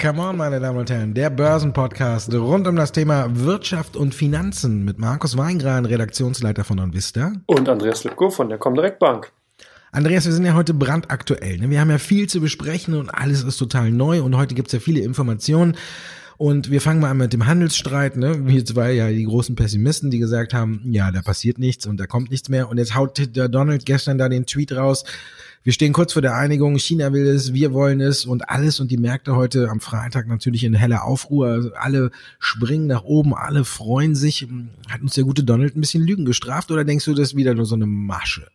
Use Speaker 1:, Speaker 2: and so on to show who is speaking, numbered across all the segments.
Speaker 1: Come on, meine Damen und Herren, der Börsenpodcast rund um das Thema Wirtschaft und Finanzen mit Markus Weingran, Redaktionsleiter von OnVista.
Speaker 2: Und Andreas Lipko von der Comdirect Bank.
Speaker 1: Andreas, wir sind ja heute brandaktuell. Ne? Wir haben ja viel zu besprechen und alles ist total neu und heute gibt's ja viele Informationen. Und wir fangen mal an mit dem Handelsstreit, ne? Wir zwei ja die großen Pessimisten, die gesagt haben, ja, da passiert nichts und da kommt nichts mehr. Und jetzt haut der Donald gestern da den Tweet raus. Wir stehen kurz vor der Einigung, China will es, wir wollen es und alles und die Märkte heute am Freitag natürlich in heller Aufruhr. Also alle springen nach oben, alle freuen sich. Hat uns der gute Donald ein bisschen Lügen gestraft oder denkst du, das ist wieder nur so eine Masche?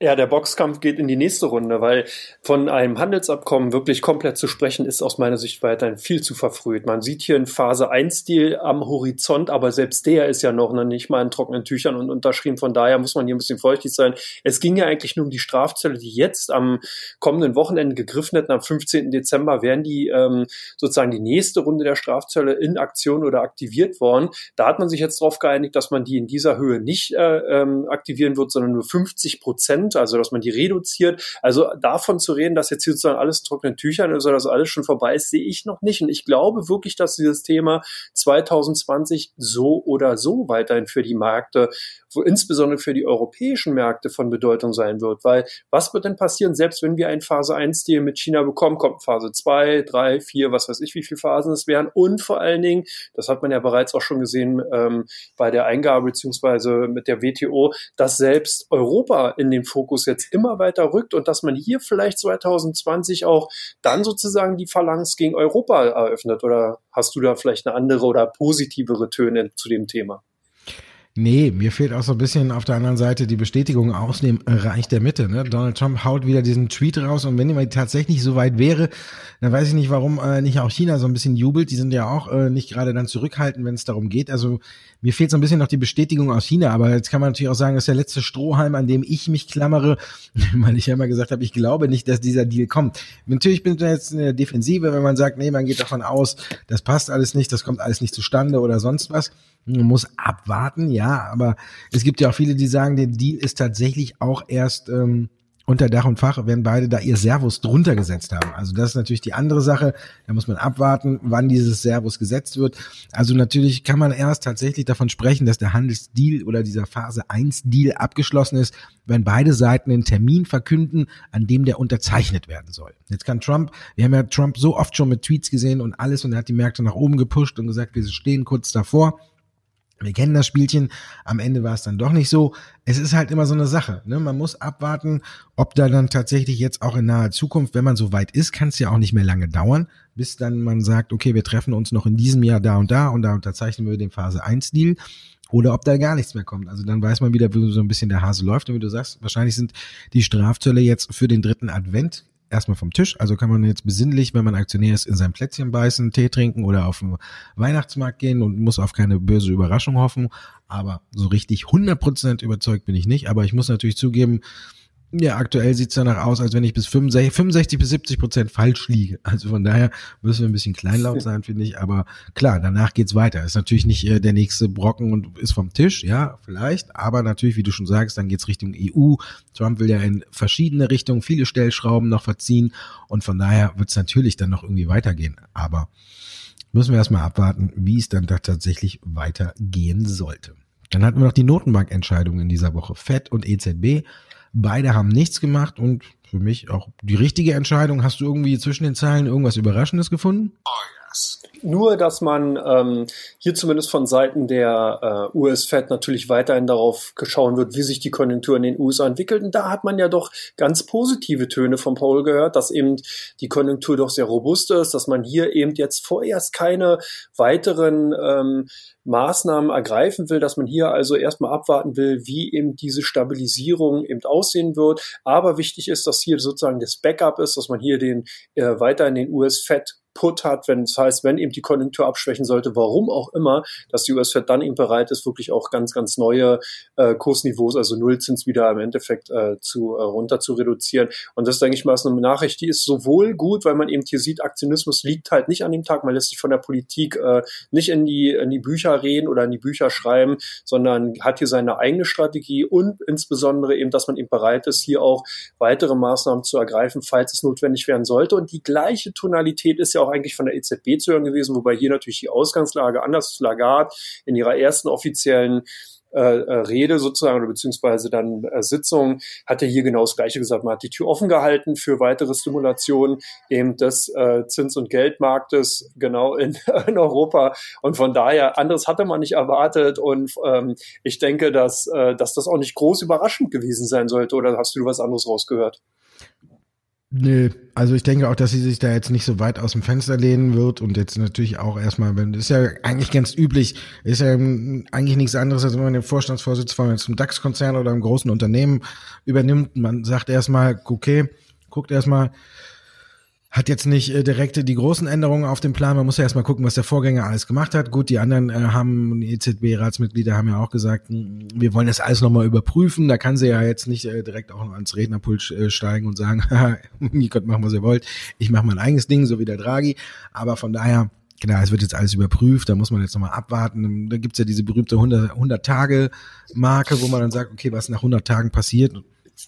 Speaker 2: Ja, der Boxkampf geht in die nächste Runde, weil von einem Handelsabkommen wirklich komplett zu sprechen, ist aus meiner Sicht weiterhin viel zu verfrüht. Man sieht hier in Phase 1 Deal am Horizont, aber selbst der ist ja noch nicht mal in trockenen Tüchern und unterschrieben. Von daher muss man hier ein bisschen feuchtig sein. Es ging ja eigentlich nur um die Strafzölle, die jetzt am kommenden Wochenende gegriffen hätten. Am 15. Dezember wären die ähm, sozusagen die nächste Runde der Strafzölle in Aktion oder aktiviert worden. Da hat man sich jetzt darauf geeinigt, dass man die in dieser Höhe nicht äh, ähm, aktivieren wird, sondern nur 50 Prozent also dass man die reduziert. Also davon zu reden, dass jetzt sozusagen alles trockenen Tüchern ist oder dass alles schon vorbei ist, sehe ich noch nicht. Und ich glaube wirklich, dass dieses Thema 2020 so oder so weiterhin für die Märkte, insbesondere für die europäischen Märkte von Bedeutung sein wird. Weil was wird denn passieren, selbst wenn wir ein Phase 1 Deal mit China bekommen, kommt Phase 2, 3, 4, was weiß ich, wie viele Phasen es wären. Und vor allen Dingen, das hat man ja bereits auch schon gesehen ähm, bei der Eingabe beziehungsweise mit der WTO, dass selbst Europa in den Fokus jetzt immer weiter rückt und dass man hier vielleicht 2020 auch dann sozusagen die Phalanx gegen Europa eröffnet? Oder hast du da vielleicht eine andere oder positivere Töne zu dem Thema?
Speaker 1: Nee, mir fehlt auch so ein bisschen auf der anderen Seite die Bestätigung aus dem Reich der Mitte. Ne? Donald Trump haut wieder diesen Tweet raus und wenn jemand tatsächlich so weit wäre, dann weiß ich nicht, warum äh, nicht auch China so ein bisschen jubelt. Die sind ja auch äh, nicht gerade dann zurückhaltend, wenn es darum geht. Also mir fehlt so ein bisschen noch die Bestätigung aus China, aber jetzt kann man natürlich auch sagen, das ist der letzte Strohhalm, an dem ich mich klammere, weil ich ja immer gesagt habe, ich glaube nicht, dass dieser Deal kommt. Natürlich bin ich jetzt in der Defensive, wenn man sagt, nee, man geht davon aus, das passt alles nicht, das kommt alles nicht zustande oder sonst was. Man muss abwarten, ja, aber es gibt ja auch viele, die sagen, der Deal ist tatsächlich auch erst ähm, unter Dach und Fach, wenn beide da ihr Servus drunter gesetzt haben. Also das ist natürlich die andere Sache. Da muss man abwarten, wann dieses Servus gesetzt wird. Also natürlich kann man erst tatsächlich davon sprechen, dass der Handelsdeal oder dieser Phase 1 Deal abgeschlossen ist, wenn beide Seiten einen Termin verkünden, an dem der unterzeichnet werden soll. Jetzt kann Trump, wir haben ja Trump so oft schon mit Tweets gesehen und alles und er hat die Märkte nach oben gepusht und gesagt, wir stehen kurz davor. Wir kennen das Spielchen. Am Ende war es dann doch nicht so. Es ist halt immer so eine Sache. Ne? Man muss abwarten, ob da dann tatsächlich jetzt auch in naher Zukunft, wenn man so weit ist, kann es ja auch nicht mehr lange dauern, bis dann man sagt, okay, wir treffen uns noch in diesem Jahr da und da und da unterzeichnen wir den Phase 1 Deal. Oder ob da gar nichts mehr kommt. Also dann weiß man wieder, wie so ein bisschen der Hase läuft. Und wie du sagst, wahrscheinlich sind die Strafzölle jetzt für den dritten Advent erstmal vom Tisch. Also kann man jetzt besinnlich, wenn man Aktionär ist, in sein Plätzchen beißen, Tee trinken oder auf den Weihnachtsmarkt gehen und muss auf keine böse Überraschung hoffen. Aber so richtig 100% überzeugt bin ich nicht. Aber ich muss natürlich zugeben, ja, aktuell sieht's danach aus, als wenn ich bis 65, 65 bis 70 Prozent falsch liege. Also von daher müssen wir ein bisschen kleinlaut sein, finde ich. Aber klar, danach geht's weiter. Ist natürlich nicht äh, der nächste Brocken und ist vom Tisch, ja, vielleicht. Aber natürlich, wie du schon sagst, dann geht's Richtung EU. Trump will ja in verschiedene Richtungen viele Stellschrauben noch verziehen. Und von daher wird's natürlich dann noch irgendwie weitergehen. Aber müssen wir erstmal abwarten, wie es dann da tatsächlich weitergehen sollte. Dann hatten wir noch die Notenbankentscheidungen in dieser Woche. FED und EZB Beide haben nichts gemacht und für mich auch die richtige Entscheidung. Hast du irgendwie zwischen den Zeilen irgendwas Überraschendes gefunden?
Speaker 2: Oh, yes. Nur, dass man ähm, hier zumindest von Seiten der äh, US-Fed natürlich weiterhin darauf schauen wird, wie sich die Konjunktur in den USA entwickelt. Und da hat man ja doch ganz positive Töne von Paul gehört, dass eben die Konjunktur doch sehr robust ist, dass man hier eben jetzt vorerst keine weiteren ähm, Maßnahmen ergreifen will, dass man hier also erstmal abwarten will, wie eben diese Stabilisierung eben aussehen wird. Aber wichtig ist, dass hier sozusagen das Backup ist, dass man hier den äh, weiter in den US-Fed Put hat, wenn das heißt, wenn eben die Konjunktur abschwächen sollte, warum auch immer, dass die US-Fed dann eben bereit ist, wirklich auch ganz, ganz neue äh, Kursniveaus, also Nullzins wieder im Endeffekt äh, zu äh, runter zu reduzieren. Und das, denke ich mal, ist eine Nachricht, die ist sowohl gut, weil man eben hier sieht, Aktionismus liegt halt nicht an dem Tag, man lässt sich von der Politik äh, nicht in die, in die Bücher reden oder in die Bücher schreiben, sondern hat hier seine eigene Strategie und insbesondere eben, dass man eben bereit ist, hier auch weitere Maßnahmen zu ergreifen, falls es notwendig werden sollte. Und die gleiche Tonalität ist ja auch eigentlich von der EZB zu hören gewesen, wobei hier natürlich die Ausgangslage anders Lagarde in ihrer ersten offiziellen äh, äh, Rede sozusagen oder beziehungsweise dann äh, Sitzung hat er hier genau das Gleiche gesagt. Man hat die Tür offen gehalten für weitere Stimulationen eben des äh, Zins- und Geldmarktes genau in, in Europa und von daher anderes hatte man nicht erwartet und ähm, ich denke, dass, äh, dass das auch nicht groß überraschend gewesen sein sollte oder hast du was anderes rausgehört?
Speaker 1: Nö, also ich denke auch, dass sie sich da jetzt nicht so weit aus dem Fenster lehnen wird und jetzt natürlich auch erstmal, wenn ist ja eigentlich ganz üblich, ist ja eigentlich nichts anderes, als wenn man den Vorstandsvorsitz von einem DAX-Konzern oder einem großen Unternehmen übernimmt. Man sagt erstmal, okay, guckt erstmal, hat jetzt nicht äh, direkt die großen Änderungen auf dem Plan. Man muss ja erstmal gucken, was der Vorgänger alles gemacht hat. Gut, die anderen äh, haben, EZB-Ratsmitglieder haben ja auch gesagt, wir wollen das alles nochmal überprüfen. Da kann sie ja jetzt nicht äh, direkt auch ans Rednerpult äh, steigen und sagen, ihr könnt machen, was ihr wollt. Ich mache mein eigenes Ding, so wie der Draghi. Aber von daher, Genau, es wird jetzt alles überprüft, da muss man jetzt nochmal abwarten. Da gibt's ja diese berühmte 100-Tage-Marke, wo man dann sagt, okay, was nach 100 Tagen passiert,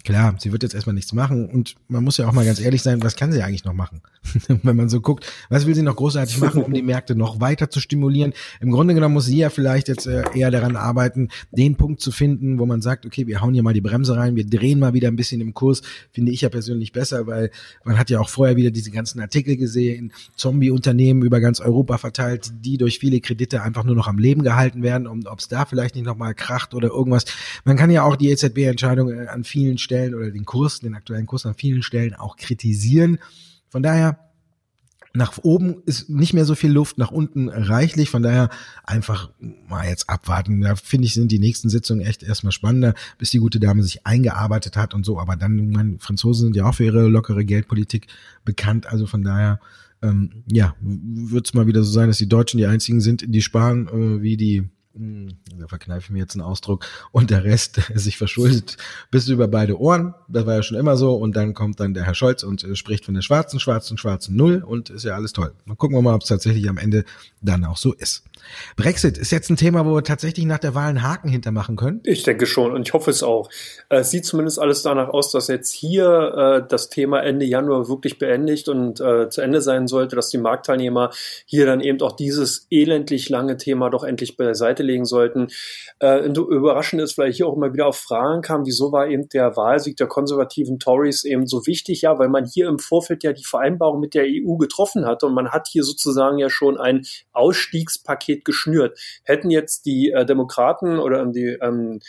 Speaker 1: klar, sie wird jetzt erstmal nichts machen und man muss ja auch mal ganz ehrlich sein, was kann sie eigentlich noch machen? Wenn man so guckt, was will sie noch großartig machen, um die Märkte noch weiter zu stimulieren? Im Grunde genommen muss sie ja vielleicht jetzt äh, eher daran arbeiten, den Punkt zu finden, wo man sagt, okay, wir hauen hier mal die Bremse rein, wir drehen mal wieder ein bisschen im Kurs, finde ich ja persönlich besser, weil man hat ja auch vorher wieder diese ganzen Artikel gesehen, Zombie-Unternehmen über ganz Europa verteilt, die durch viele Kredite einfach nur noch am Leben gehalten werden und ob es da vielleicht nicht nochmal kracht oder irgendwas. Man kann ja auch die EZB-Entscheidung äh, an vielen Stellen oder den Kurs, den aktuellen Kurs an vielen Stellen auch kritisieren. Von daher, nach oben ist nicht mehr so viel Luft, nach unten reichlich. Von daher einfach mal jetzt abwarten. Da finde ich, sind die nächsten Sitzungen echt erstmal spannender, bis die gute Dame sich eingearbeitet hat und so. Aber dann, meine Franzosen sind ja auch für ihre lockere Geldpolitik bekannt. Also von daher, ähm, ja, wird es mal wieder so sein, dass die Deutschen die einzigen sind, die sparen, äh, wie die da verkneife ich mir jetzt einen Ausdruck, und der Rest sich verschuldet bis über beide Ohren. Das war ja schon immer so. Und dann kommt dann der Herr Scholz und äh, spricht von der schwarzen, schwarzen, schwarzen Null und ist ja alles toll. Dann gucken wir mal, ob es tatsächlich am Ende dann auch so ist. Brexit ist jetzt ein Thema, wo wir tatsächlich nach der Wahl einen Haken hintermachen können.
Speaker 2: Ich denke schon und ich hoffe es auch. Es sieht zumindest alles danach aus, dass jetzt hier äh, das Thema Ende Januar wirklich beendigt und äh, zu Ende sein sollte, dass die Marktteilnehmer hier dann eben auch dieses elendlich lange Thema doch endlich beiseite legen sollten. Äh, überraschend ist vielleicht hier auch immer wieder auf Fragen kam, wieso war eben der Wahlsieg der konservativen Tories eben so wichtig? Ja, weil man hier im Vorfeld ja die Vereinbarung mit der EU getroffen hatte und man hat hier sozusagen ja schon ein Ausstiegspaket Paket geschnürt. Hätten jetzt die äh, Demokraten oder die ähm,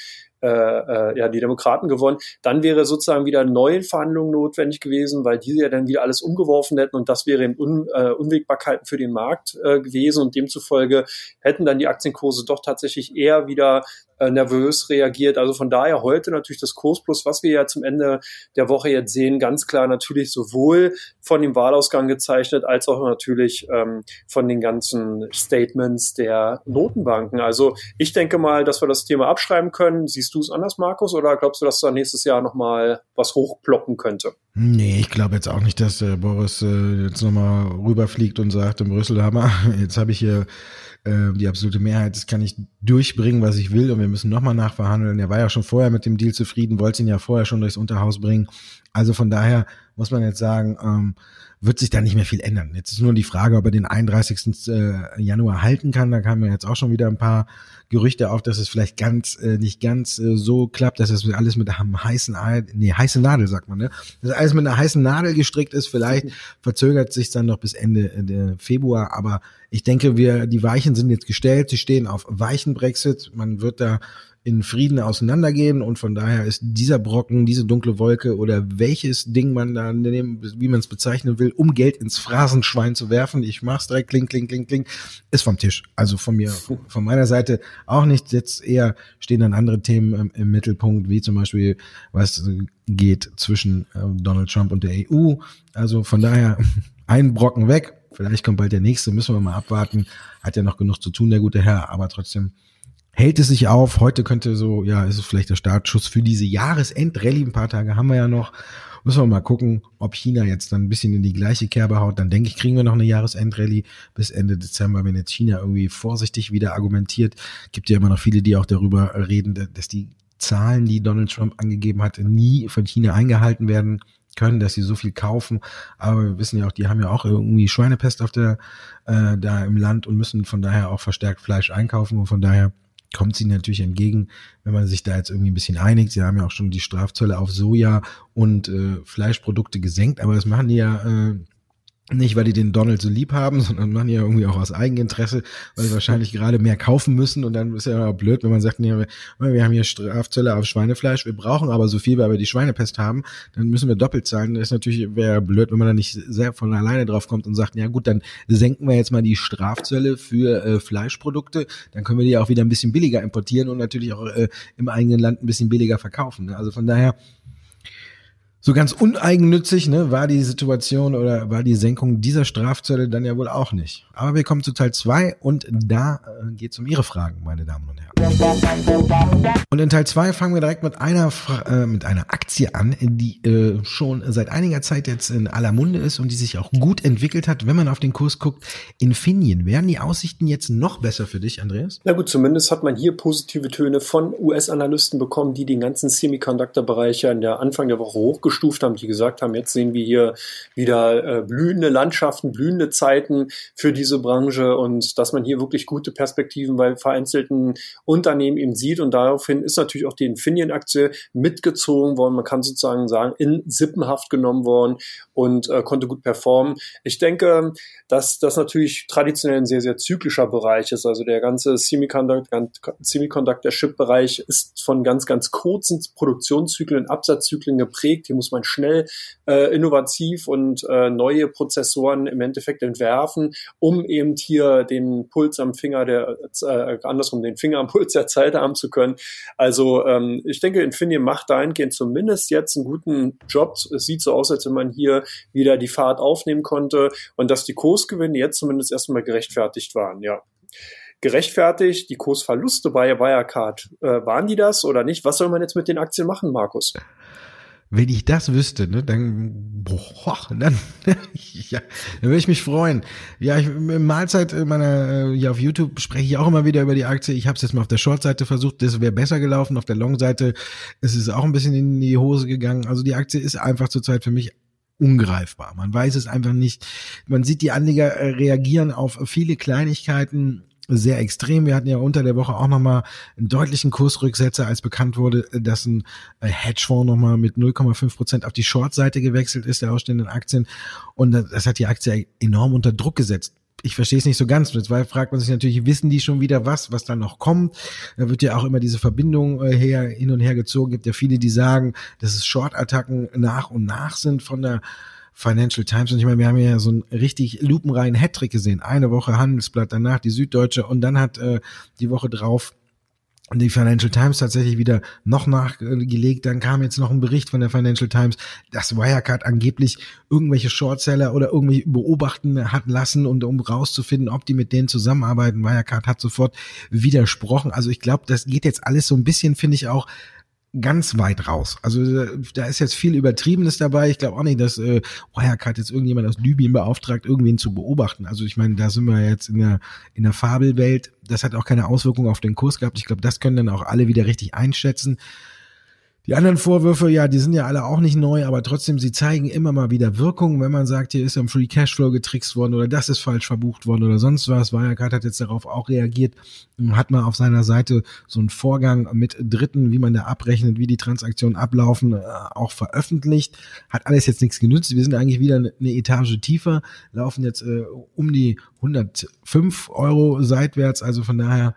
Speaker 2: äh, äh, ja, die Demokraten gewonnen, dann wäre sozusagen wieder neue Verhandlungen notwendig gewesen, weil diese ja dann wieder alles umgeworfen hätten und das wäre eben Un, äh, Unwägbarkeiten für den Markt äh, gewesen. Und demzufolge hätten dann die Aktienkurse doch tatsächlich eher wieder äh, nervös reagiert. Also von daher heute natürlich das Kursplus, was wir ja zum Ende der Woche jetzt sehen, ganz klar natürlich sowohl von dem Wahlausgang gezeichnet, als auch natürlich ähm, von den ganzen Statements der Notenbanken. Also ich denke mal, dass wir das Thema abschreiben können. Siehst du es anders, Markus, oder glaubst du, dass da nächstes Jahr nochmal was hochploppen könnte?
Speaker 1: Nee, ich glaube jetzt auch nicht, dass äh, Boris äh, jetzt nochmal rüberfliegt und sagt in Brüssel, Hammer, jetzt habe ich hier äh, die absolute Mehrheit, das kann ich durchbringen, was ich will und wir müssen nochmal nachverhandeln. Er war ja schon vorher mit dem Deal zufrieden, wollte ihn ja vorher schon durchs Unterhaus bringen. Also von daher muss man jetzt sagen, ähm, wird sich da nicht mehr viel ändern. Jetzt ist nur die Frage, ob er den 31. Äh, Januar halten kann. Da kamen ja jetzt auch schon wieder ein paar Gerüchte auf, dass es vielleicht ganz äh, nicht ganz äh, so klappt, dass es alles mit einem heißen nee, heiße Nadel sagt man, ne? Dass alles mit einer heißen Nadel gestrickt ist. Vielleicht verzögert sich dann noch bis Ende äh, Februar, aber ich denke, wir die Weichen sind jetzt gestellt. Sie stehen auf weichen Brexit. Man wird da in Frieden auseinandergehen und von daher ist dieser Brocken, diese dunkle Wolke oder welches Ding man da nehmen, wie man es bezeichnen will, um Geld ins Phrasenschwein zu werfen, ich mach's direkt, kling, kling, kling, kling, ist vom Tisch. Also von mir, von meiner Seite auch nicht. Jetzt eher stehen dann andere Themen im, im Mittelpunkt, wie zum Beispiel, was geht zwischen äh, Donald Trump und der EU. Also von daher ein Brocken weg Vielleicht kommt bald der nächste, müssen wir mal abwarten. Hat ja noch genug zu tun, der gute Herr, aber trotzdem hält es sich auf. Heute könnte so, ja, ist es vielleicht der Startschuss für diese Jahresendrallye. Ein paar Tage haben wir ja noch. Müssen wir mal gucken, ob China jetzt dann ein bisschen in die gleiche Kerbe haut. Dann denke ich, kriegen wir noch eine Jahresendrallye bis Ende Dezember, wenn jetzt China irgendwie vorsichtig wieder argumentiert. Gibt ja immer noch viele, die auch darüber reden, dass die Zahlen, die Donald Trump angegeben hat, nie von China eingehalten werden können, dass sie so viel kaufen. Aber wir wissen ja auch, die haben ja auch irgendwie Schweinepest auf der äh, da im Land und müssen von daher auch verstärkt Fleisch einkaufen und von daher kommt sie natürlich entgegen, wenn man sich da jetzt irgendwie ein bisschen einigt. Sie haben ja auch schon die Strafzölle auf Soja und äh, Fleischprodukte gesenkt, aber das machen die ja äh, nicht, weil die den Donald so lieb haben, sondern machen ja irgendwie auch aus Eigeninteresse, weil sie wahrscheinlich gerade mehr kaufen müssen. Und dann ist ja blöd, wenn man sagt, nee, wir haben hier Strafzölle auf Schweinefleisch, wir brauchen aber so viel, weil wir die Schweinepest haben, dann müssen wir doppelt zahlen. Das ist natürlich, wäre blöd, wenn man da nicht sehr von alleine drauf kommt und sagt, ja gut, dann senken wir jetzt mal die Strafzölle für äh, Fleischprodukte, dann können wir die auch wieder ein bisschen billiger importieren und natürlich auch äh, im eigenen Land ein bisschen billiger verkaufen. Ne? Also von daher, so ganz uneigennützig ne, war die Situation oder war die Senkung dieser Strafzölle dann ja wohl auch nicht. Aber wir kommen zu Teil zwei und da äh, geht es um Ihre Fragen, meine Damen und Herren. Und in Teil zwei fangen wir direkt mit einer äh, mit einer Aktie an, die äh, schon seit einiger Zeit jetzt in aller Munde ist und die sich auch gut entwickelt hat. Wenn man auf den Kurs guckt, Infineon, werden die Aussichten jetzt noch besser für dich, Andreas?
Speaker 2: Na gut, zumindest hat man hier positive Töne von US-Analysten bekommen, die den ganzen Semiconductor-Bereich ja in der Anfang der Woche hochgestuft haben, die gesagt haben, jetzt sehen wir hier wieder äh, blühende Landschaften, blühende Zeiten für diese Branche und dass man hier wirklich gute Perspektiven bei vereinzelten Unternehmen eben sieht. Und daraufhin ist natürlich auch die Infineon-Aktie mitgezogen worden. Man kann sozusagen sagen, in Sippenhaft genommen worden und äh, konnte gut performen. Ich denke, dass das natürlich traditionell ein sehr, sehr zyklischer Bereich ist. Also der ganze Semiconductor-Chip-Bereich ist von ganz, ganz kurzen Produktionszyklen, Absatzzyklen geprägt. Hier muss man schnell äh, innovativ und äh, neue Prozessoren im Endeffekt entwerfen, um eben hier den Puls am Finger der, äh, andersrum, den Finger am Puls der Zeit haben zu können. Also ähm, ich denke, Infineon macht dahingehend zumindest jetzt einen guten Job. Es sieht so aus, als wenn man hier wieder die Fahrt aufnehmen konnte und dass die Kursgewinne jetzt zumindest erstmal gerechtfertigt waren, ja gerechtfertigt. Die Kursverluste bei Wirecard, äh, waren die das oder nicht? Was soll man jetzt mit den Aktien machen, Markus?
Speaker 1: Wenn ich das wüsste, ne, dann, boah, dann, ja, dann würde ich mich freuen. Ja, ich, Mahlzeit meiner, ja, auf YouTube spreche ich auch immer wieder über die Aktie. Ich habe es jetzt mal auf der Short-Seite versucht, das wäre besser gelaufen. Auf der Long-Seite ist es auch ein bisschen in die Hose gegangen. Also die Aktie ist einfach zurzeit für mich ungreifbar. Man weiß es einfach nicht. Man sieht, die Anleger äh, reagieren auf viele Kleinigkeiten sehr extrem. Wir hatten ja unter der Woche auch nochmal einen deutlichen Kursrücksetzer, als bekannt wurde, dass ein äh, Hedgefonds nochmal mit 0,5 Prozent auf die Short-Seite gewechselt ist, der ausstehenden Aktien. Und das hat die Aktie enorm unter Druck gesetzt. Ich verstehe es nicht so ganz. Jetzt fragt man sich natürlich, wissen die schon wieder was, was dann noch kommt? Da wird ja auch immer diese Verbindung äh, her, hin und her gezogen. Gibt ja viele, die sagen, dass es Short-Attacken nach und nach sind von der Financial Times. Und ich meine, wir haben ja so einen richtig lupenreinen Hattrick gesehen. Eine Woche Handelsblatt, danach die Süddeutsche und dann hat äh, die Woche drauf die Financial Times tatsächlich wieder noch nachgelegt. Dann kam jetzt noch ein Bericht von der Financial Times, dass Wirecard angeblich irgendwelche Shortseller oder irgendwie beobachten hat lassen und um rauszufinden, ob die mit denen zusammenarbeiten. Wirecard hat sofort widersprochen. Also ich glaube, das geht jetzt alles so ein bisschen, finde ich auch, ganz weit raus. Also da ist jetzt viel Übertriebenes dabei. Ich glaube auch nicht, dass äh, Wirecard jetzt irgendjemand aus Libyen beauftragt, irgendwen zu beobachten. Also ich meine, da sind wir jetzt in der, in der Fabelwelt. Das hat auch keine Auswirkung auf den Kurs gehabt. Ich glaube, das können dann auch alle wieder richtig einschätzen. Die anderen Vorwürfe, ja, die sind ja alle auch nicht neu, aber trotzdem, sie zeigen immer mal wieder Wirkung, wenn man sagt, hier ist am Free Cashflow getrickst worden oder das ist falsch verbucht worden oder sonst was. Wirecard hat jetzt darauf auch reagiert, hat mal auf seiner Seite so einen Vorgang mit Dritten, wie man da abrechnet, wie die Transaktionen ablaufen, äh, auch veröffentlicht. Hat alles jetzt nichts genützt. Wir sind eigentlich wieder eine Etage tiefer, laufen jetzt äh, um die 105 Euro seitwärts, also von daher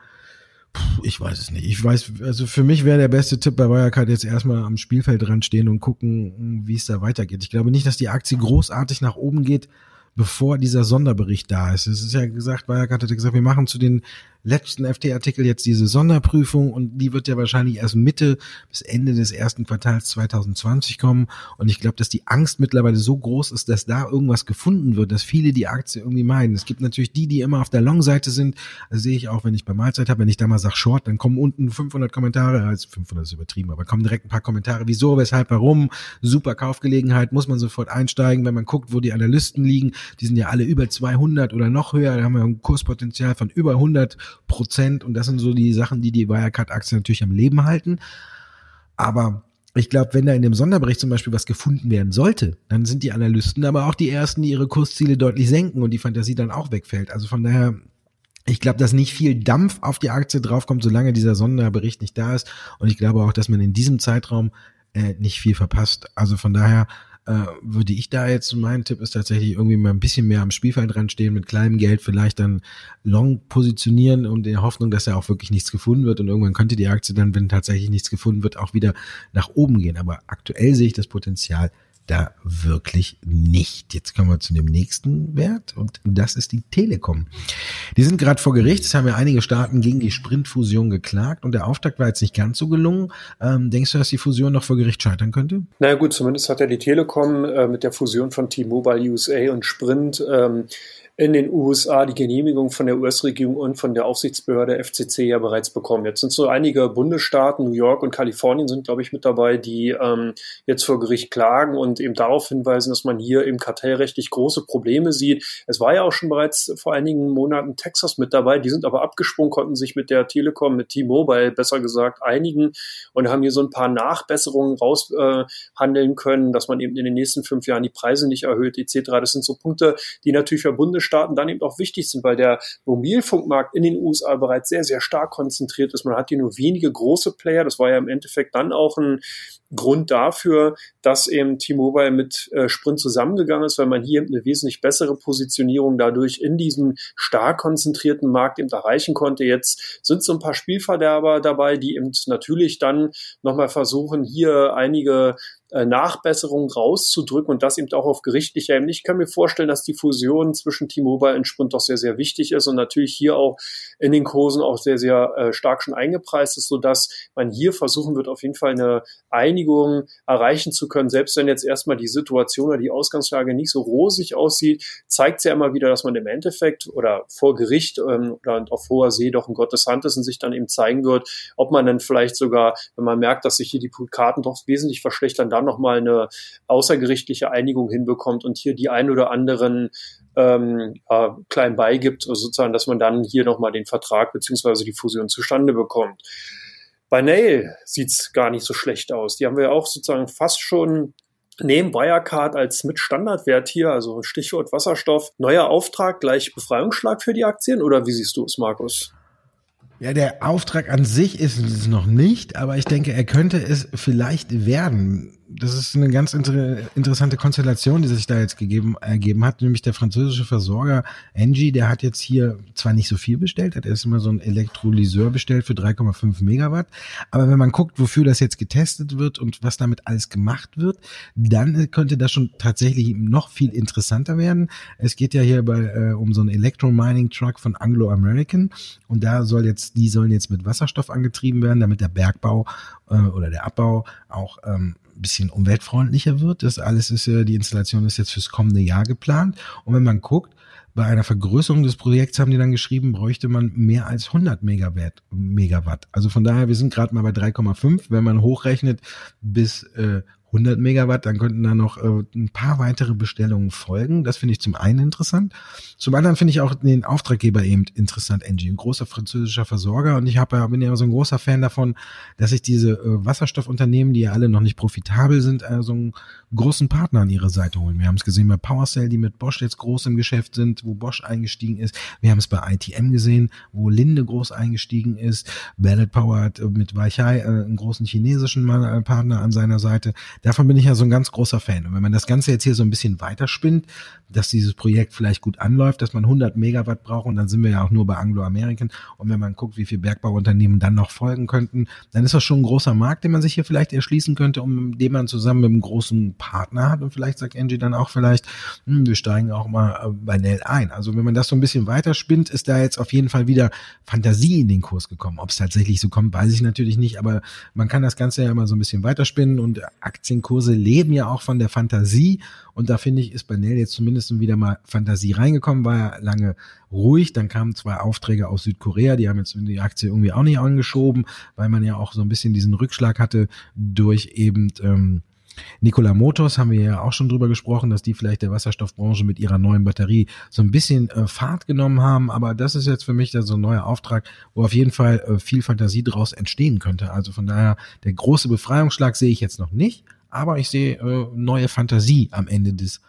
Speaker 1: Puh, ich weiß es nicht. Ich weiß, also für mich wäre der beste Tipp bei Wirecard jetzt erstmal am Spielfeld dran stehen und gucken, wie es da weitergeht. Ich glaube nicht, dass die Aktie großartig nach oben geht, bevor dieser Sonderbericht da ist. Es ist ja gesagt, Wirecard hat gesagt, wir machen zu den letzten FT-Artikel jetzt diese Sonderprüfung und die wird ja wahrscheinlich erst Mitte bis Ende des ersten Quartals 2020 kommen. Und ich glaube, dass die Angst mittlerweile so groß ist, dass da irgendwas gefunden wird, dass viele die Aktie irgendwie meiden. Es gibt natürlich die, die immer auf der Long-Seite sind. Das sehe ich auch, wenn ich bei Mahlzeit habe. Wenn ich da mal sage Short, dann kommen unten 500 Kommentare. Also 500 ist übertrieben, aber kommen direkt ein paar Kommentare. Wieso, weshalb, warum? Super Kaufgelegenheit, muss man sofort einsteigen. Wenn man guckt, wo die Analysten liegen, die sind ja alle über 200 oder noch höher. Da haben wir ein Kurspotenzial von über 100 Prozent und das sind so die Sachen, die die Wirecard-Aktie natürlich am Leben halten. Aber ich glaube, wenn da in dem Sonderbericht zum Beispiel was gefunden werden sollte, dann sind die Analysten aber auch die ersten, die ihre Kursziele deutlich senken und die Fantasie dann auch wegfällt. Also von daher, ich glaube, dass nicht viel Dampf auf die Aktie draufkommt, solange dieser Sonderbericht nicht da ist. Und ich glaube auch, dass man in diesem Zeitraum äh, nicht viel verpasst. Also von daher äh, würde ich da jetzt, mein Tipp ist tatsächlich irgendwie mal ein bisschen mehr am Spielfeld dran stehen, mit kleinem Geld vielleicht dann long positionieren und in der Hoffnung, dass ja auch wirklich nichts gefunden wird und irgendwann könnte die Aktie dann, wenn tatsächlich nichts gefunden wird, auch wieder nach oben gehen. Aber aktuell sehe ich das Potenzial da wirklich nicht. Jetzt kommen wir zu dem nächsten Wert und das ist die Telekom. Die sind gerade vor Gericht. Es haben ja einige Staaten gegen die Sprint-Fusion geklagt und der Auftakt war jetzt nicht ganz so gelungen. Ähm, denkst du, dass die Fusion noch vor Gericht scheitern könnte?
Speaker 2: Na naja, gut, zumindest hat ja die Telekom äh, mit der Fusion von T-Mobile USA und Sprint ähm, in den USA die Genehmigung von der US-Regierung und von der Aufsichtsbehörde FCC ja bereits bekommen. Jetzt sind so einige Bundesstaaten, New York und Kalifornien sind, glaube ich, mit dabei, die ähm, jetzt vor Gericht klagen und eben darauf hinweisen, dass man hier im kartellrechtlich große Probleme sieht. Es war ja auch schon bereits vor einigen Monaten Texas mit dabei, die sind aber abgesprungen, konnten sich mit der Telekom, mit T-Mobile besser gesagt einigen und haben hier so ein paar Nachbesserungen raushandeln äh, können, dass man eben in den nächsten fünf Jahren die Preise nicht erhöht etc. Das sind so Punkte, die natürlich für Bundesstaaten Staaten dann eben auch wichtig sind, weil der Mobilfunkmarkt in den USA bereits sehr, sehr stark konzentriert ist. Man hat hier nur wenige große Player. Das war ja im Endeffekt dann auch ein Grund dafür, dass eben T-Mobile mit äh, Sprint zusammengegangen ist, weil man hier eine wesentlich bessere Positionierung dadurch in diesem stark konzentrierten Markt eben erreichen konnte. Jetzt sind so ein paar Spielverderber dabei, die eben natürlich dann nochmal versuchen, hier einige äh, Nachbesserungen rauszudrücken und das eben auch auf gerichtlicher Ebene. Ich kann mir vorstellen, dass die Fusion zwischen T-Mobile und Sprint doch sehr, sehr wichtig ist und natürlich hier auch in den Kursen auch sehr, sehr äh, stark schon eingepreist ist, sodass man hier versuchen wird, auf jeden Fall eine Einigung erreichen zu können. Selbst wenn jetzt erstmal die Situation oder die Ausgangslage nicht so rosig aussieht, zeigt sie ja immer wieder, dass man im Endeffekt oder vor Gericht ähm, oder auf hoher See doch ein Gottes Hand ist und sich dann eben zeigen wird, ob man dann vielleicht sogar, wenn man merkt, dass sich hier die Karten doch wesentlich verschlechtern, nochmal eine außergerichtliche Einigung hinbekommt und hier die ein oder anderen ähm, äh, klein beigibt, also sozusagen, dass man dann hier nochmal den Vertrag beziehungsweise die Fusion zustande bekommt. Bei Nail sieht's gar nicht so schlecht aus. Die haben wir auch sozusagen fast schon neben Wirecard als mit Standardwert hier, also Stichwort Wasserstoff, neuer Auftrag gleich Befreiungsschlag für die Aktien oder wie siehst du es, Markus?
Speaker 1: Ja, der Auftrag an sich ist es noch nicht, aber ich denke, er könnte es vielleicht werden das ist eine ganz inter interessante Konstellation, die sich da jetzt gegeben, ergeben hat, nämlich der französische Versorger Engie, der hat jetzt hier zwar nicht so viel bestellt, hat erst immer so ein Elektrolyseur bestellt für 3,5 Megawatt, aber wenn man guckt, wofür das jetzt getestet wird und was damit alles gemacht wird, dann könnte das schon tatsächlich noch viel interessanter werden. Es geht ja hier bei, äh, um so einen Electro-Mining-Truck von Anglo American und da soll jetzt, die sollen jetzt mit Wasserstoff angetrieben werden, damit der Bergbau äh, oder der Abbau auch ähm, bisschen umweltfreundlicher wird. Das alles ist ja, die Installation ist jetzt fürs kommende Jahr geplant. Und wenn man guckt, bei einer Vergrößerung des Projekts haben die dann geschrieben, bräuchte man mehr als 100 Megawatt. Megawatt. Also von daher, wir sind gerade mal bei 3,5. Wenn man hochrechnet bis äh, 100 Megawatt, dann könnten da noch äh, ein paar weitere Bestellungen folgen. Das finde ich zum einen interessant. Zum anderen finde ich auch den Auftraggeber eben interessant, Engie, ein großer französischer Versorger. Und ich hab, bin ja so ein großer Fan davon, dass sich diese äh, Wasserstoffunternehmen, die ja alle noch nicht profitabel sind, äh, so einen großen Partner an ihre Seite holen. Wir haben es gesehen bei PowerCell, die mit Bosch jetzt groß im Geschäft sind, wo Bosch eingestiegen ist. Wir haben es bei ITM gesehen, wo Linde groß eingestiegen ist. Ballot Power hat äh, mit Weichai äh, einen großen chinesischen äh, Partner an seiner Seite davon bin ich ja so ein ganz großer Fan. Und wenn man das Ganze jetzt hier so ein bisschen weiterspinnt, dass dieses Projekt vielleicht gut anläuft, dass man 100 Megawatt braucht und dann sind wir ja auch nur bei Anglo-American und wenn man guckt, wie viele Bergbauunternehmen dann noch folgen könnten, dann ist das schon ein großer Markt, den man sich hier vielleicht erschließen könnte, um den man zusammen mit einem großen Partner hat und vielleicht sagt Angie dann auch vielleicht, hm, wir steigen auch mal äh, bei Nell ein. Also wenn man das so ein bisschen weiterspinnt, ist da jetzt auf jeden Fall wieder Fantasie in den Kurs gekommen. Ob es tatsächlich so kommt, weiß ich natürlich nicht, aber man kann das Ganze ja immer so ein bisschen weiterspinnen und Aktienkurse leben ja auch von der Fantasie und da finde ich, ist bei Nell jetzt zumindest wieder mal Fantasie reingekommen, war ja lange ruhig. Dann kamen zwei Aufträge aus Südkorea, die haben jetzt die Aktie irgendwie auch nicht angeschoben, weil man ja auch so ein bisschen diesen Rückschlag hatte durch eben ähm, Nikola Motors haben wir ja auch schon drüber gesprochen, dass die vielleicht der Wasserstoffbranche mit ihrer neuen Batterie so ein bisschen äh, Fahrt genommen haben. Aber das ist jetzt für mich so ein neuer Auftrag, wo auf jeden Fall äh, viel Fantasie daraus entstehen könnte. Also von daher, der große Befreiungsschlag sehe ich jetzt noch nicht aber ich sehe äh, neue Fantasie am Ende des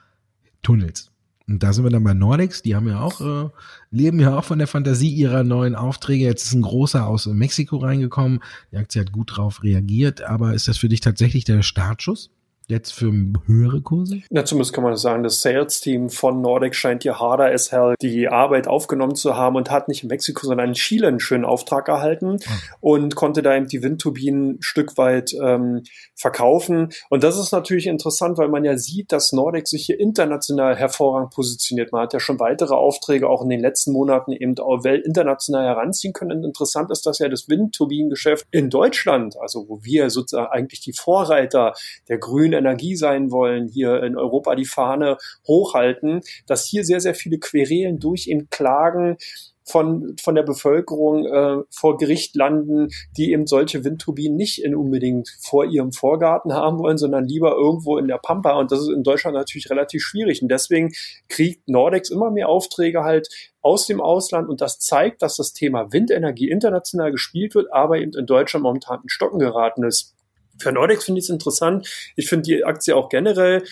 Speaker 1: Tunnels. Und da sind wir dann bei Nordics, die haben ja auch, äh, leben ja auch von der Fantasie ihrer neuen Aufträge. Jetzt ist ein großer aus Mexiko reingekommen. Die Aktie hat gut drauf reagiert, aber ist das für dich tatsächlich der Startschuss? Jetzt für höhere Kurse?
Speaker 2: Ja, zumindest kann man sagen, das Sales-Team von Nordic scheint hier harder as hell die Arbeit aufgenommen zu haben und hat nicht in Mexiko, sondern in Chile einen schönen Auftrag erhalten okay. Ah. und konnte da eben die Windturbinen ein Stück weit ähm, verkaufen. Und das ist natürlich interessant, weil man ja sieht, dass Nordic sich hier international hervorragend positioniert. Man hat ja schon weitere Aufträge auch in den letzten Monaten eben auch international heranziehen können. Und interessant ist, dass ja das Windturbinengeschäft in Deutschland, also wo wir sozusagen eigentlich die Vorreiter der grünen Energie sein wollen, hier in Europa die Fahne hochhalten, dass hier sehr, sehr viele Querelen durch eben Klagen von, von der Bevölkerung äh, vor Gericht landen, die eben solche Windturbinen nicht in unbedingt vor ihrem Vorgarten haben wollen, sondern lieber irgendwo in der Pampa. Und das ist in Deutschland natürlich relativ schwierig. Und deswegen kriegt Nordex immer mehr Aufträge halt aus dem Ausland. Und das zeigt, dass das Thema Windenergie international gespielt wird, aber eben in Deutschland momentan in Stocken geraten ist. Für Nordex finde ich es interessant. Ich finde die Aktie auch generell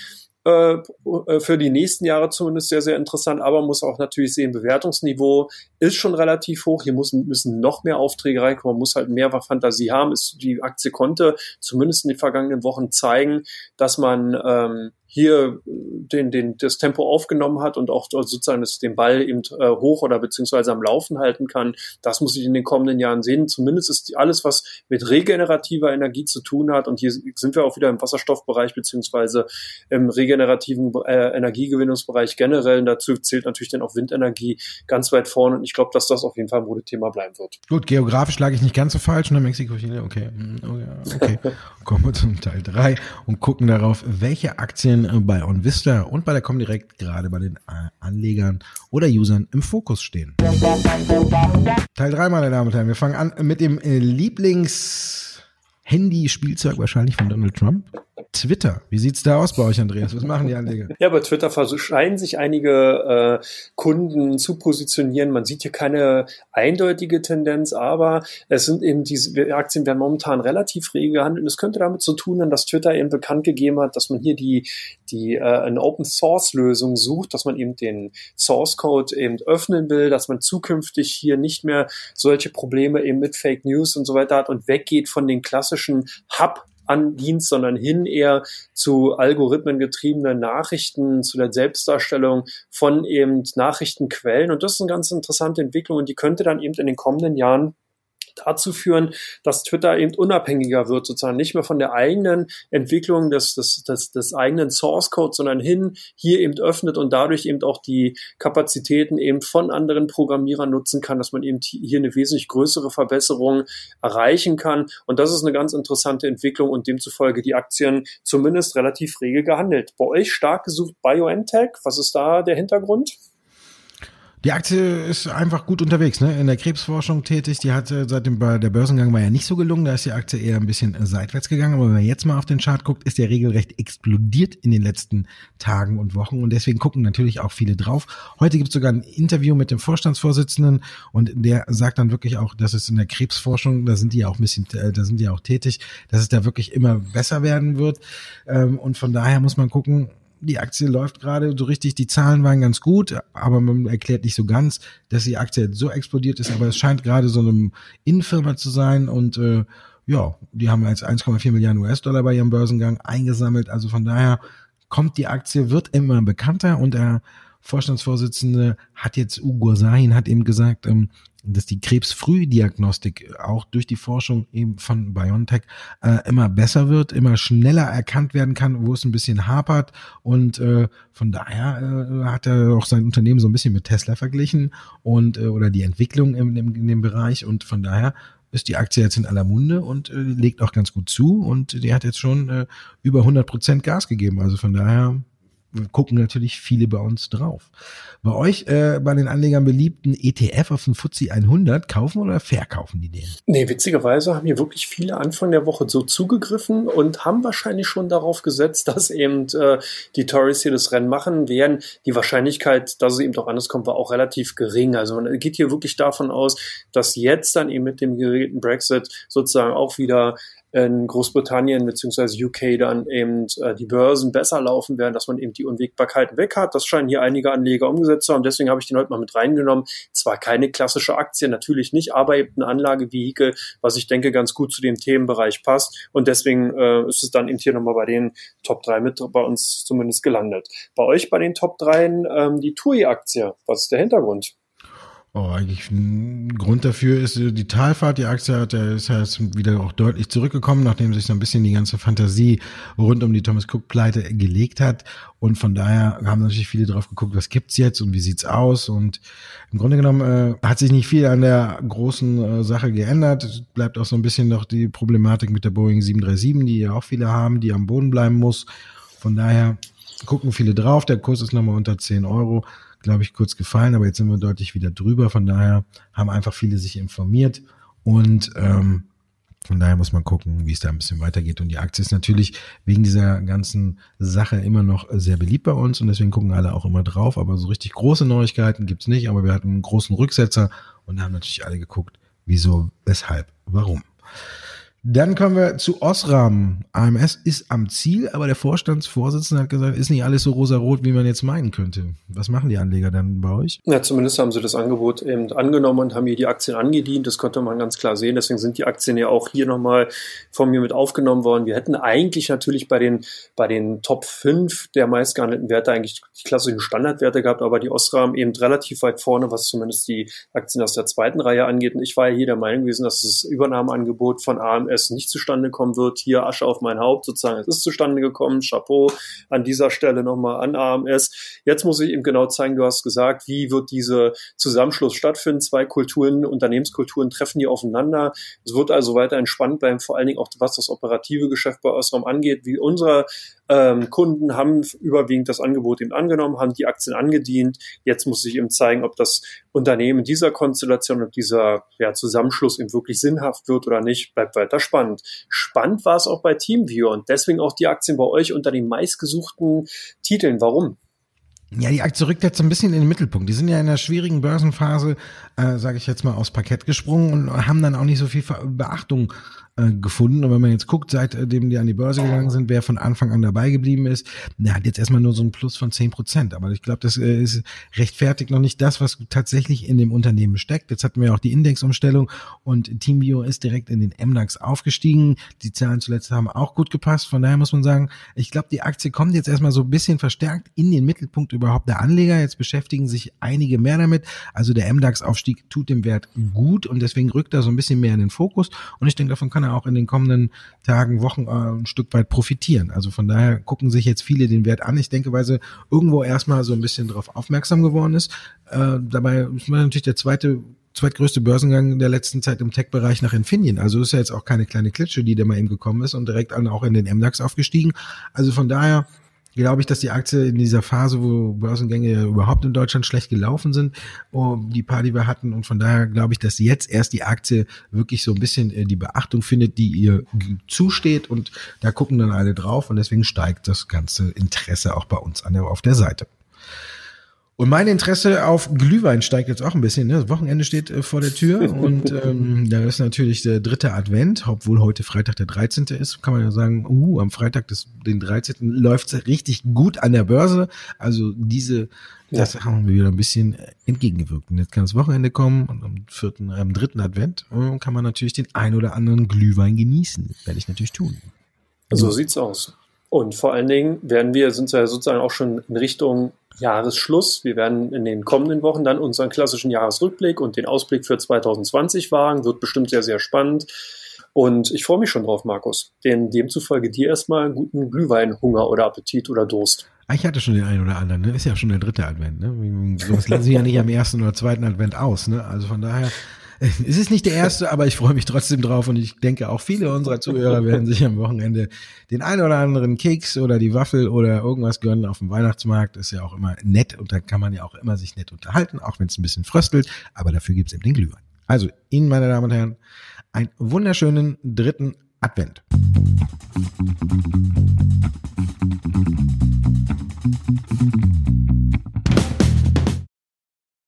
Speaker 2: äh, äh, für die nächsten Jahre zumindest sehr, sehr interessant, aber muss auch natürlich sehen, Bewertungsniveau ist schon relativ hoch. Hier muss, müssen noch mehr Aufträge reinkommen, man muss halt mehr Fantasie haben. Ist, die Aktie konnte zumindest in den vergangenen Wochen zeigen, dass man ähm, hier den, den, das Tempo aufgenommen hat und auch sozusagen das, den Ball eben äh, hoch oder beziehungsweise am Laufen halten kann. Das muss ich in den kommenden Jahren sehen. Zumindest ist alles, was mit regenerativer Energie zu tun hat, und hier sind wir auch wieder im Wasserstoffbereich beziehungsweise im regenerativen äh, Energiegewinnungsbereich generell. Und dazu zählt natürlich dann auch Windenergie ganz weit vorne. Und ich glaube, dass das auf jeden Fall ein Modethema bleiben wird.
Speaker 1: Gut, geografisch lag ich nicht ganz so falsch, ne? Mexiko, Chile, okay. Okay. okay. Kommen wir zum Teil drei und gucken darauf, welche Aktien Aktien äh, bei OnVista und bei der Comdirect gerade bei den äh, Anlegern oder Usern im Fokus stehen. Teil 3, meine Damen und Herren. Wir fangen an mit dem äh, Lieblings-Handy-Spielzeug wahrscheinlich von Donald Trump. Twitter. Wie sieht's da aus bei euch, Andreas? Was machen die Anleger?
Speaker 2: Ja, bei Twitter scheinen sich einige äh, Kunden zu positionieren. Man sieht hier keine eindeutige Tendenz, aber es sind eben diese Aktien werden momentan relativ rege gehandelt. Und es könnte damit zu tun haben, dass Twitter eben bekannt gegeben hat, dass man hier die, die äh, eine Open Source Lösung sucht, dass man eben den Source Code eben öffnen will, dass man zukünftig hier nicht mehr solche Probleme eben mit Fake News und so weiter hat und weggeht von den klassischen Hub an Dienst, sondern hin eher zu algorithmengetriebenen Nachrichten, zu der Selbstdarstellung von eben Nachrichtenquellen. Und das ist eine ganz interessante Entwicklung und die könnte dann eben in den kommenden Jahren dazu führen, dass Twitter eben unabhängiger wird, sozusagen nicht mehr von der eigenen Entwicklung des, des, des, des eigenen Source Code, sondern hin hier eben öffnet und dadurch eben auch die Kapazitäten eben von anderen Programmierern nutzen kann, dass man eben hier eine wesentlich größere Verbesserung erreichen kann. Und das ist eine ganz interessante Entwicklung und demzufolge die Aktien zumindest relativ rege gehandelt. Bei euch stark gesucht BioNTech. Was ist da der Hintergrund?
Speaker 1: Die Aktie ist einfach gut unterwegs, ne? In der Krebsforschung tätig. Die hat äh, seit dem der Börsengang war ja nicht so gelungen. Da ist die Aktie eher ein bisschen äh, seitwärts gegangen. Aber wenn man jetzt mal auf den Chart guckt, ist der regelrecht explodiert in den letzten Tagen und Wochen. Und deswegen gucken natürlich auch viele drauf. Heute gibt es sogar ein Interview mit dem Vorstandsvorsitzenden und der sagt dann wirklich auch, dass es in der Krebsforschung, da sind die ja auch ein bisschen, äh, da sind die ja auch tätig, dass es da wirklich immer besser werden wird. Ähm, und von daher muss man gucken, die Aktie läuft gerade so richtig, die Zahlen waren ganz gut, aber man erklärt nicht so ganz, dass die Aktie so explodiert ist, aber es scheint gerade so eine Innenfirma zu sein und äh, ja, die haben jetzt 1,4 Milliarden US-Dollar bei ihrem Börsengang eingesammelt. Also von daher kommt die Aktie, wird immer bekannter und der Vorstandsvorsitzende hat jetzt, Ugo Sahin hat eben gesagt, ähm, dass die Krebsfrühdiagnostik auch durch die Forschung eben von BioNTech äh, immer besser wird, immer schneller erkannt werden kann, wo es ein bisschen hapert. Und äh, von daher äh, hat er auch sein Unternehmen so ein bisschen mit Tesla verglichen und äh, oder die Entwicklung in, in, in dem Bereich. Und von daher ist die Aktie jetzt in aller Munde und äh, legt auch ganz gut zu und die hat jetzt schon äh, über 100 Prozent Gas gegeben. Also von daher gucken natürlich viele bei uns drauf. Bei euch, äh, bei den Anlegern beliebten ETF auf den FTSE 100, kaufen oder verkaufen die den?
Speaker 2: Nee, witzigerweise haben hier wirklich viele Anfang der Woche so zugegriffen und haben wahrscheinlich schon darauf gesetzt, dass eben äh, die Tories hier das Rennen machen werden. Die Wahrscheinlichkeit, dass es eben doch anders kommt, war auch relativ gering. Also man geht hier wirklich davon aus, dass jetzt dann eben mit dem geregelten Brexit sozusagen auch wieder in Großbritannien beziehungsweise UK dann eben äh, die Börsen besser laufen werden, dass man eben die Unwägbarkeiten weg hat. Das scheinen hier einige Anleger umgesetzt zu haben. Deswegen habe ich den heute mal mit reingenommen. Zwar keine klassische Aktie, natürlich nicht, aber eben ein Anlagevehikel, was ich denke ganz gut zu dem Themenbereich passt. Und deswegen äh, ist es dann eben hier nochmal bei den Top 3 mit bei uns zumindest gelandet. Bei euch bei den Top 3 ähm, die TUI-Aktie. Was ist der Hintergrund?
Speaker 1: Oh, eigentlich ein Grund dafür ist äh, die Talfahrt. Die Aktie hat, der ist ja jetzt wieder auch deutlich zurückgekommen, nachdem sich so ein bisschen die ganze Fantasie rund um die Thomas Cook Pleite gelegt hat. Und von daher haben natürlich viele drauf geguckt, was gibt's jetzt und wie sieht's aus. Und im Grunde genommen äh, hat sich nicht viel an der großen äh, Sache geändert. Es bleibt auch so ein bisschen noch die Problematik mit der Boeing 737, die ja auch viele haben, die am Boden bleiben muss. Von daher gucken viele drauf. Der Kurs ist nochmal unter 10 Euro glaube ich, kurz gefallen, aber jetzt sind wir deutlich wieder drüber. Von daher haben einfach viele sich informiert und ähm, von daher muss man gucken, wie es da ein bisschen weitergeht. Und die Aktie ist natürlich wegen dieser ganzen Sache immer noch sehr beliebt bei uns und deswegen gucken alle auch immer drauf. Aber so richtig große Neuigkeiten gibt's nicht. Aber wir hatten einen großen Rücksetzer und haben natürlich alle geguckt, wieso, weshalb, warum. Dann kommen wir zu Osram. AMS ist am Ziel, aber der Vorstandsvorsitzende hat gesagt, ist nicht alles so rosarot, wie man jetzt meinen könnte. Was machen die Anleger dann bei euch?
Speaker 2: Ja, zumindest haben sie das Angebot eben angenommen und haben hier die Aktien angedient. Das konnte man ganz klar sehen. Deswegen sind die Aktien ja auch hier nochmal von mir mit aufgenommen worden. Wir hätten eigentlich natürlich bei den, bei den Top 5 der meistgehandelten Werte eigentlich die klassischen Standardwerte gehabt, aber die Osram eben relativ weit vorne, was zumindest die Aktien aus der zweiten Reihe angeht. Und ich war ja hier der Meinung gewesen, dass das Übernahmeangebot von AMS es nicht zustande kommen wird. Hier Asche auf mein Haupt sozusagen. Es ist zustande gekommen. Chapeau an dieser Stelle nochmal an AMS. Jetzt muss ich eben genau zeigen, du hast gesagt, wie wird diese Zusammenschluss stattfinden? Zwei Kulturen, Unternehmenskulturen treffen hier aufeinander. Es wird also weiter entspannt bleiben, vor allen Dingen auch was das operative Geschäft bei Osram angeht, wie unser ähm, Kunden haben überwiegend das Angebot eben angenommen, haben die Aktien angedient. Jetzt muss sich eben zeigen, ob das Unternehmen dieser Konstellation und dieser ja, Zusammenschluss eben wirklich sinnhaft wird oder nicht. Bleibt weiter spannend. Spannend war es auch bei TeamViewer und deswegen auch die Aktien bei euch unter den meistgesuchten Titeln. Warum?
Speaker 1: Ja, die Aktie rückt jetzt ein bisschen in den Mittelpunkt. Die sind ja in einer schwierigen Börsenphase, äh, sage ich jetzt mal, aus Parkett gesprungen und haben dann auch nicht so viel Beachtung äh, gefunden. Und wenn man jetzt guckt, seitdem die an die Börse gegangen sind, wer von Anfang an dabei geblieben ist, der hat jetzt erstmal nur so ein Plus von zehn Prozent. Aber ich glaube, das äh, ist rechtfertigt noch nicht das, was tatsächlich in dem Unternehmen steckt. Jetzt hatten wir auch die Indexumstellung und TeamBio ist direkt in den MDAX aufgestiegen. Die Zahlen zuletzt haben auch gut gepasst. Von daher muss man sagen, ich glaube, die Aktie kommt jetzt erstmal so ein bisschen verstärkt in den Mittelpunkt überhaupt der Anleger. Jetzt beschäftigen sich einige mehr damit. Also der MDAX-Aufstieg tut dem Wert gut und deswegen rückt er so ein bisschen mehr in den Fokus. Und ich denke, davon kann er auch in den kommenden Tagen, Wochen äh, ein Stück weit profitieren. Also von daher gucken sich jetzt viele den Wert an. Ich denke, weil sie irgendwo erstmal so ein bisschen darauf aufmerksam geworden ist. Äh, dabei ist man natürlich der zweite zweitgrößte Börsengang der letzten Zeit im Tech-Bereich nach Infineon. Also ist ja jetzt auch keine kleine Klitsche, die da mal eben gekommen ist und direkt auch in den MDAX aufgestiegen. Also von daher glaube ich, dass die Aktie in dieser Phase, wo Börsengänge überhaupt in Deutschland schlecht gelaufen sind, oh, die paar, die wir hatten. Und von daher glaube ich, dass jetzt erst die Aktie wirklich so ein bisschen äh, die Beachtung findet, die ihr zusteht. Und da gucken dann alle drauf. Und deswegen steigt das ganze Interesse auch bei uns an der, auf der Seite. Und mein Interesse auf Glühwein steigt jetzt auch ein bisschen. Ne? Das Wochenende steht äh, vor der Tür und ähm, da ist natürlich der dritte Advent, obwohl heute Freitag der 13. ist, kann man ja sagen, uh, am Freitag des, den 13. läuft es richtig gut an der Börse. Also diese, ja. das haben wir wieder ein bisschen entgegengewirkt. Und jetzt kann das Wochenende kommen und am vierten, am dritten Advent äh, kann man natürlich den ein oder anderen Glühwein genießen. Das werde ich natürlich tun.
Speaker 2: So sieht's aus. Und vor allen Dingen werden wir, sind ja sozusagen auch schon in Richtung Jahresschluss. Wir werden in den kommenden Wochen dann unseren klassischen Jahresrückblick und den Ausblick für 2020 wagen. Wird bestimmt sehr, sehr spannend. Und ich freue mich schon drauf, Markus. Denn demzufolge dir erstmal einen guten Glühweinhunger oder Appetit oder Durst.
Speaker 1: Ah, ich hatte schon den einen oder anderen, ne? Ist ja schon der dritte Advent, ne? Sowas lassen sie ja nicht am ersten oder zweiten Advent aus, ne? Also von daher es ist nicht der erste, aber ich freue mich trotzdem drauf und ich denke auch viele unserer Zuhörer werden sich am Wochenende den ein oder anderen Keks oder die Waffel oder irgendwas gönnen auf dem Weihnachtsmarkt. Ist ja auch immer nett und da kann man ja auch immer sich nett unterhalten, auch wenn es ein bisschen fröstelt, aber dafür gibt es eben den Glühwein. Also Ihnen, meine Damen und Herren, einen wunderschönen dritten Advent. Musik